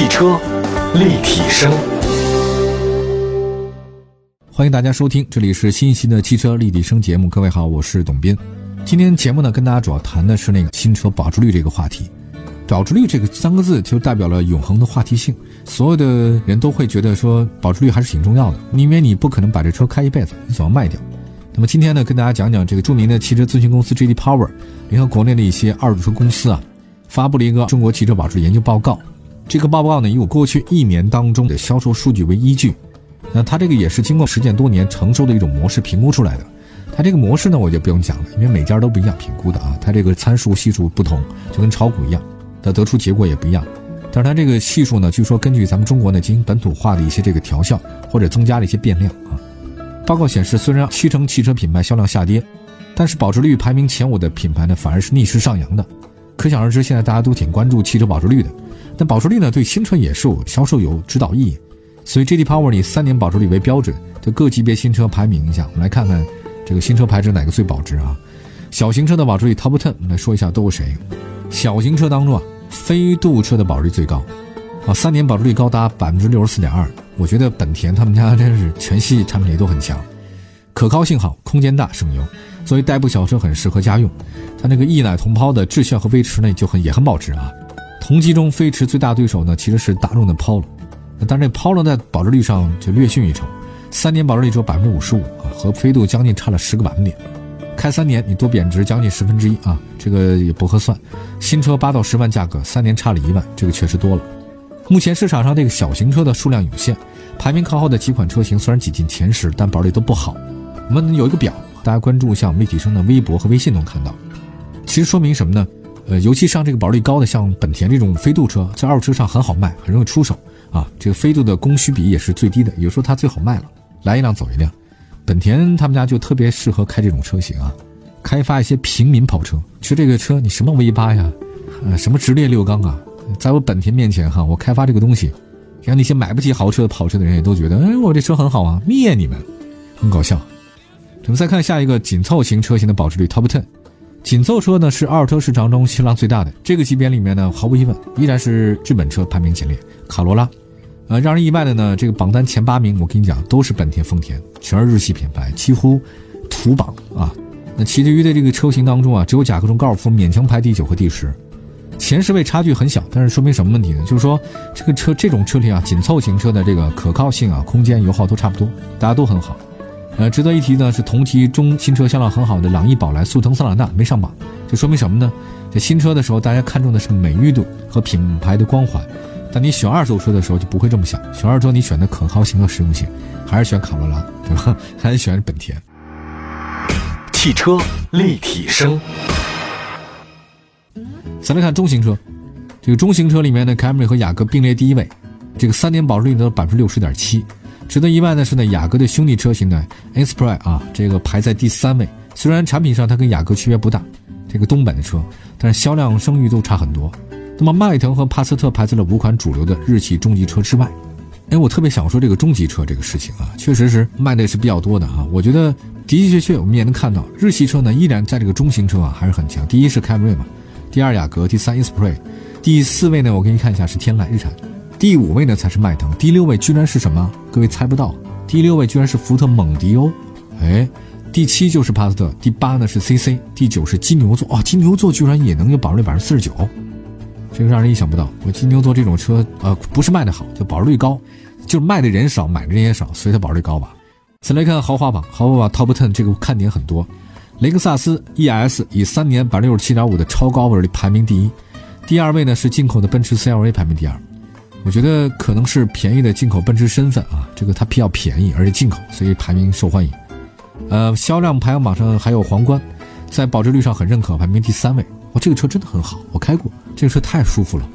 汽车立体声，欢迎大家收听，这里是新一期的汽车立体声节目。各位好，我是董斌。今天节目呢，跟大家主要谈的是那个新车保值率这个话题。保值率这个三个字就代表了永恒的话题性，所有的人都会觉得说保值率还是挺重要的，因为你不可能把这车开一辈子，你总要卖掉。那么今天呢，跟大家讲讲这个著名的汽车咨询公司 J.D. Power 联合国内的一些二手车公司啊，发布了一个中国汽车保值研究报告。这个报告呢，以我过去一年当中的销售数据为依据，那它这个也是经过实践多年成熟的一种模式评估出来的。它这个模式呢，我就不用讲了，因为每家都不一样评估的啊，它这个参数系数不同，就跟炒股一样。它得出结果也不一样，但是它这个系数呢，据说根据咱们中国呢进行本土化的一些这个调校或者增加了一些变量啊。报告显示，虽然西城汽车品牌销量下跌，但是保值率排名前五的品牌呢反而是逆势上扬的。可想而知，现在大家都挺关注汽车保值率的。但保值率呢对新车也是有销售有指导意义，所以 J.D. Power 以三年保值率为标准，就各级别新车排名一下，我们来看看这个新车排值哪个最保值啊？小型车的保值率 Top Ten，我们来说一下都有谁。小型车当中啊，飞度车的保值率最高，啊，三年保值率高达百分之六十四点二。我觉得本田他们家真是全系产品力都很强，可靠性好，空间大，省油。作为代步小车很适合家用。它那个一奶同胞的智炫和威驰呢就很也很保值啊。同级中飞驰最大对手呢其实是大众的 Polo，但是这 Polo 在保值率上就略逊一筹，三年保值率只有百分之五十五啊，和飞度将近差了十个百分点。开三年你多贬值将近十分之一啊，这个也不合算。新车八到十万价格，三年差了一万，这个确实多了。目前市场上这个小型车的数量有限，排名靠后的几款车型虽然挤进前十，但保值率都不好。我们有一个表，大家关注像立体声的微博和微信能看到。其实说明什么呢？呃，尤其像这个保值率高的，像本田这种飞度车，在二手车上很好卖，很容易出手啊。这个飞度的供需比也是最低的，有时候它最好卖了，来一辆走一辆。本田他们家就特别适合开这种车型啊，开发一些平民跑车。其实这个车你什么 V 八呀，呃，什么直列六缸啊，在我本田面前哈，我开发这个东西，让那些买不起豪车的跑车的人也都觉得，哎，我这车很好啊，灭你们，很搞笑。我们再看下一个紧凑型车型的保值率 Top Ten，紧凑车呢是二手车市场中销量最大的这个级别里面呢，毫无疑问依然是日本车排名前列，卡罗拉。呃，让人意外的呢，这个榜单前八名，我跟你讲，都是本田、丰田，全是日系品牌，几乎土榜啊。那其余的这个车型当中啊，只有甲壳虫高尔夫勉强排第九和第十，前十位差距很小，但是说明什么问题呢？就是说这个车这种车型啊，紧凑型车的这个可靠性啊、空间、油耗都差不多，大家都很好。呃，值得一提呢是同期中新车销量很好的朗逸、宝来、速腾、桑塔纳没上榜，这说明什么呢？这新车的时候，大家看重的是美誉度和品牌的光环。但你选二手车的时候就不会这么想，选二手车你选的可靠性和实用性，还是选卡罗拉，对吧？还是选本田？汽车立体声。咱来看中型车，这个中型车里面的，凯美瑞和雅阁并列第一位，这个三年保值率呢百分之六十点七。值得意外的是呢，雅阁的兄弟车型呢，Inspire 啊，这个排在第三位。虽然产品上它跟雅阁区别不大，这个东本的车，但是销量声誉都差很多。那么迈腾和帕萨特排在了五款主流的日系中级车之外。哎，我特别想说这个中级车这个事情啊，确实是卖的是比较多的啊。我觉得的的确确，我们也能看到日系车呢依然在这个中型车啊还是很强。第一是凯美瑞嘛，第二雅阁，第三 Esprit，第四位呢我给你看一下是天籁日产，第五位呢才是迈腾，第六位居然是什么？各位猜不到，第六位居然是福特蒙迪欧。哎，第七就是帕萨特，第八呢是 CC，第九是金牛座哦，金牛座居然也能有保值率百分之四十九。这个让人意想不到。我金牛座这种车，呃，不是卖的好，就保值率高，就是卖的人少，买的人也少，所以它保值率高吧。再来看豪华榜，豪华榜 Top Ten 这个看点很多。雷克萨斯 ES 以三年百分之六十七点五的超高保值率排名第一，第二位呢是进口的奔驰 CLA 排名第二。我觉得可能是便宜的进口奔驰身份啊，这个它比较便宜，而且进口，所以排名受欢迎。呃，销量排行榜上还有皇冠，在保值率上很认可，排名第三位。哇，这个车真的很好，我开过，这个车太舒服了。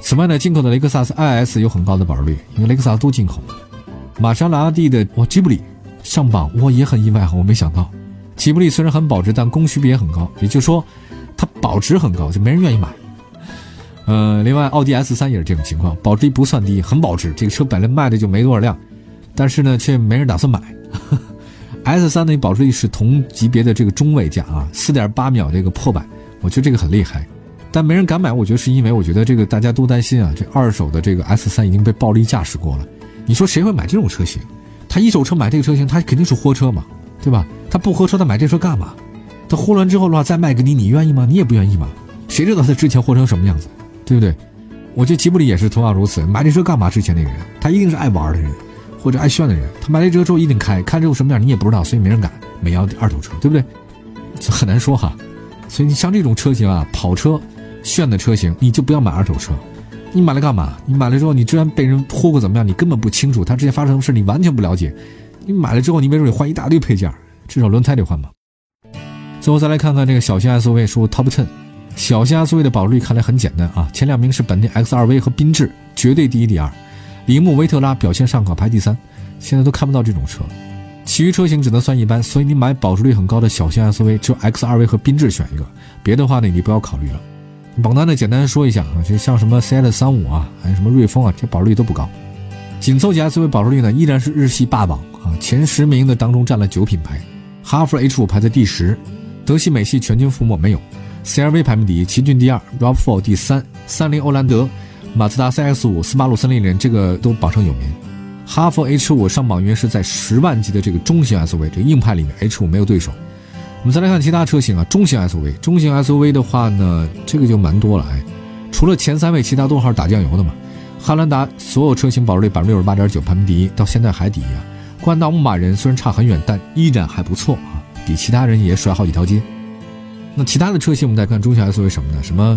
此外呢，进口的雷克萨斯 IS 有很高的保值率，因为雷克萨斯都进口。玛莎拉蒂的哇吉布里上榜，我也很意外哈，我没想到。吉布力虽然很保值，但供需比也很高，也就是说，它保值很高，就没人愿意买。呃，另外奥迪 S 三也是这种情况，保值率不算低，很保值。这个车本来卖的就没多少辆，但是呢，却没人打算买。S 三的保值率是同级别的这个中位价啊，四点八秒这个破百。我觉得这个很厉害，但没人敢买，我觉得是因为我觉得这个大家都担心啊，这二手的这个 S 三已经被暴力驾驶过了。你说谁会买这种车型？他一手车买这个车型，他肯定是货车嘛，对吧？他不货车，他买这车干嘛？他货完之后的话再卖给你，你愿意吗？你也不愿意嘛。谁知道他之前货成什么样子，对不对？我觉得吉布里也是同样如此。买这车干嘛？之前那个人，他一定是爱玩的人，或者爱炫的人。他买这车之后一定开，开之后什么样你也不知道，所以没人敢买要二手车，对不对？很难说哈。所以你像这种车型啊，跑车。炫的车型，你就不要买二手车。你买了干嘛？你买了之后，你居然被人泼过怎么样？你根本不清楚他之前发生什么事，你完全不了解。你买了之后，你没准得换一大堆配件，至少轮胎得换吧。最后再来看看这个小型 SUV，说 Top Ten，小型 SUV 的保值率看来很简单啊。前两名是本田 X2V 和缤智，绝对第一第二。铃木维特拉表现尚可，排第三。现在都看不到这种车了，其余车型只能算一般。所以你买保值率很高的小型 SUV，只有 X2V 和缤智选一个，别的话呢，你不要考虑了。榜单呢，简单说一下啊，就像什么 CS35 啊，还有什么瑞风啊，这保值率都不高。紧凑级 SUV 保值率呢，依然是日系霸榜啊，前十名的当中占了九品牌。哈弗 H5 排在第十，德系美系全军覆没没有。CRV 排名第一，奇骏第二，RAV4 第三，三菱欧蓝德，马自达 CX5，斯巴鲁森林人这个都榜上有名。哈弗 H5 上榜约是在十万级的这个中型 SUV，这个硬派里面 H5 没有对手。我们再来看其他车型啊，中型 SUV，中型 SUV 的话呢，这个就蛮多了哎，除了前三位，其他都还是打酱油的嘛。汉兰达所有车型保值率百分之六十八点九，排名第一，到现在还第一啊。冠道牧马人虽然差很远，但依然还不错啊，比其他人也甩好几条街。那其他的车型我们再看中型 SUV 什么呢？什么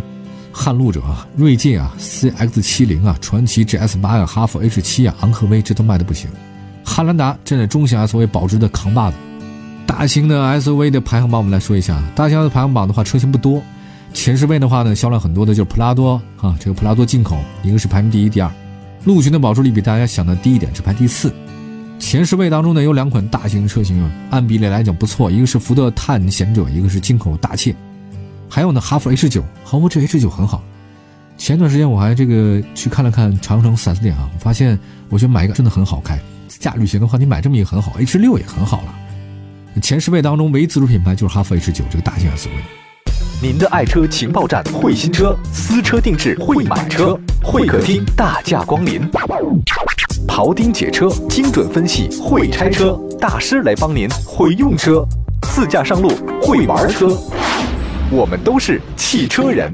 撼路者啊、锐界啊、CX 七零啊、传祺 GS 八啊、哈弗 H 七啊、昂科威，这都卖的不行。汉兰达站在中型 SUV 保值的扛把子。大型的 SUV 的排行榜，我们来说一下。大型的排行榜的话，车型不多。前十位的话呢，销量很多的就是普拉多啊，这个普拉多进口，一个是排名第一、第二。陆巡的保值率比大家想的低一点，是排第四。前十位当中呢，有两款大型车型啊，按比例来讲不错，一个是福特探险者，一个是进口大切。还有呢，哈弗 H 九，哈弗这 H 九很好。前段时间我还这个去看了看长城 4S 店啊，我发现我觉得买一个真的很好开。自驾旅行的话，你买这么一个很好，H 六也很好了。前十位当中，唯一自主品牌就是哈弗 H 九这个大型 SUV。您的爱车情报站，会新车，私车定制，会买车，会客厅大驾光临，庖丁解车，精准分析，会拆车大师来帮您，会用车，自驾上路，会玩车，我们都是汽车人。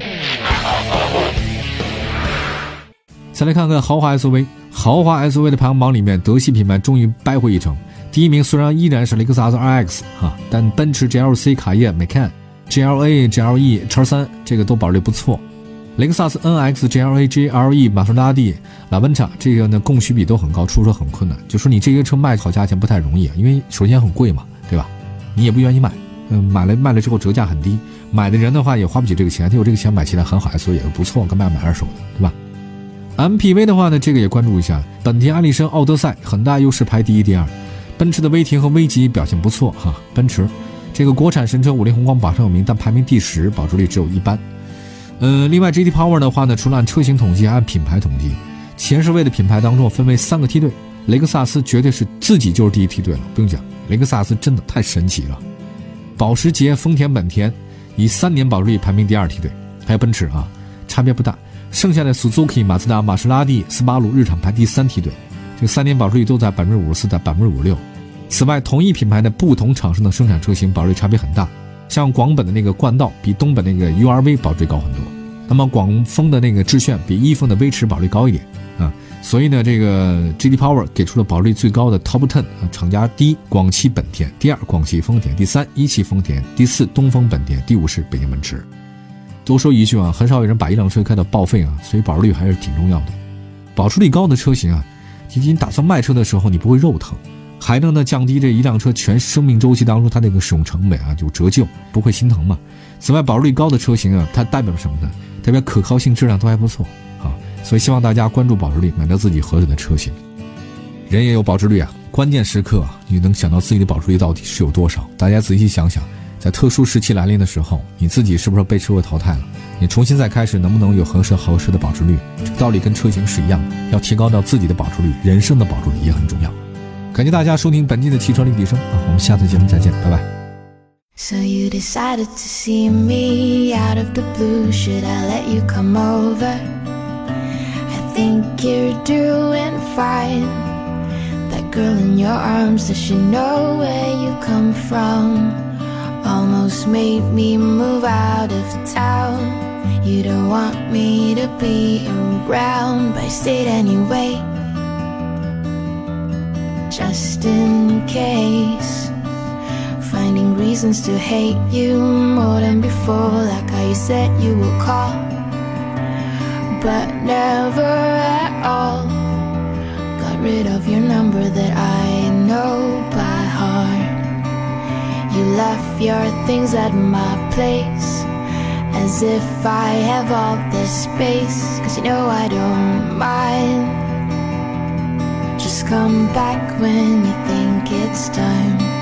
再来看看豪华 SUV，豪华 SUV 的排行榜里面，德系品牌终于掰回一城。第一名虽然依然是雷克萨斯 RX 哈，但奔驰 GLC、卡宴、Macan、GLA、GLE、叉三这个都保值率不错。雷克萨斯 NX、GLA、GLE、玛莎拉蒂、拉文 a 这个呢供需比都很高，出车很困难。就说你这个车卖好价钱不太容易，因为首先很贵嘛，对吧？你也不愿意卖，嗯，买了卖了之后折价很低，买的人的话也花不起这个钱，他有这个钱买起来很好，所以也不错，干嘛买二手的，对吧？MPV 的话呢，这个也关注一下，本田艾力绅、奥德赛很大优势排第一、第二。奔驰的威霆和威级表现不错哈，奔驰这个国产神车五菱宏光榜上有名，但排名第十，保值率只有一般。呃，另外 GT Power 的话呢，除了按车型统计，还按品牌统计，前十位的品牌当中分为三个梯队，雷克萨斯绝对是自己就是第一梯队了，不用讲，雷克萨斯真的太神奇了。保时捷、丰田、本田以三年保值率排名第二梯队，还有奔驰啊，差别不大。剩下的 Suzuki、马自达、玛莎拉蒂、斯巴鲁、日产排第三梯队。这三年保值率都在百分之五十四到百分之五六。此外，同一品牌的不同厂商的生产车型保值率差别很大。像广本的那个冠道比东本那个 URV 保值率高很多。那么广丰的那个致炫比一丰的威驰保值率高一点啊。所以呢，这个 GD Power 给出了保值率最高的 Top Ten 啊，厂家第一广汽本田，第二广汽丰田，第三一汽丰田，第四东风本田，第五是北京奔驰。多说一句啊，很少有人把一辆车开到报废啊，所以保值率还是挺重要的。保值率高的车型啊。以及你打算卖车的时候，你不会肉疼，还能呢降低这一辆车全生命周期当中它那个使用成本啊，就折旧不会心疼嘛。此外，保值率高的车型啊，它代表什么呢？代表可靠性、质量都还不错啊。所以希望大家关注保值率，买到自己合适的车型。人也有保值率啊，关键时刻你能想到自己的保值率到底是有多少？大家仔细想想，在特殊时期来临的时候，你自己是不是被社会淘汰了？你重新再开始，能不能有合适合适的保值率？这个道理跟车型是一样的，要提高到自己的保值率，人生的保值率也很重要。感谢大家收听本期的汽车立体声啊，我们下次节目再见，拜拜。 So you decided to see me out of the blue. Should I let you come over? I think you're doing fine. That girl in your arms, does she know where you come from? Almost made me move out of town. You don't want me to be around, but I stayed anyway. Just in case finding reasons to hate you more than before, like how you said you would call, but never at all. Got rid of your number that I know by heart. You left your things at my place, as if I have all the space, cause you know I don't mind. Come back when you think it's time.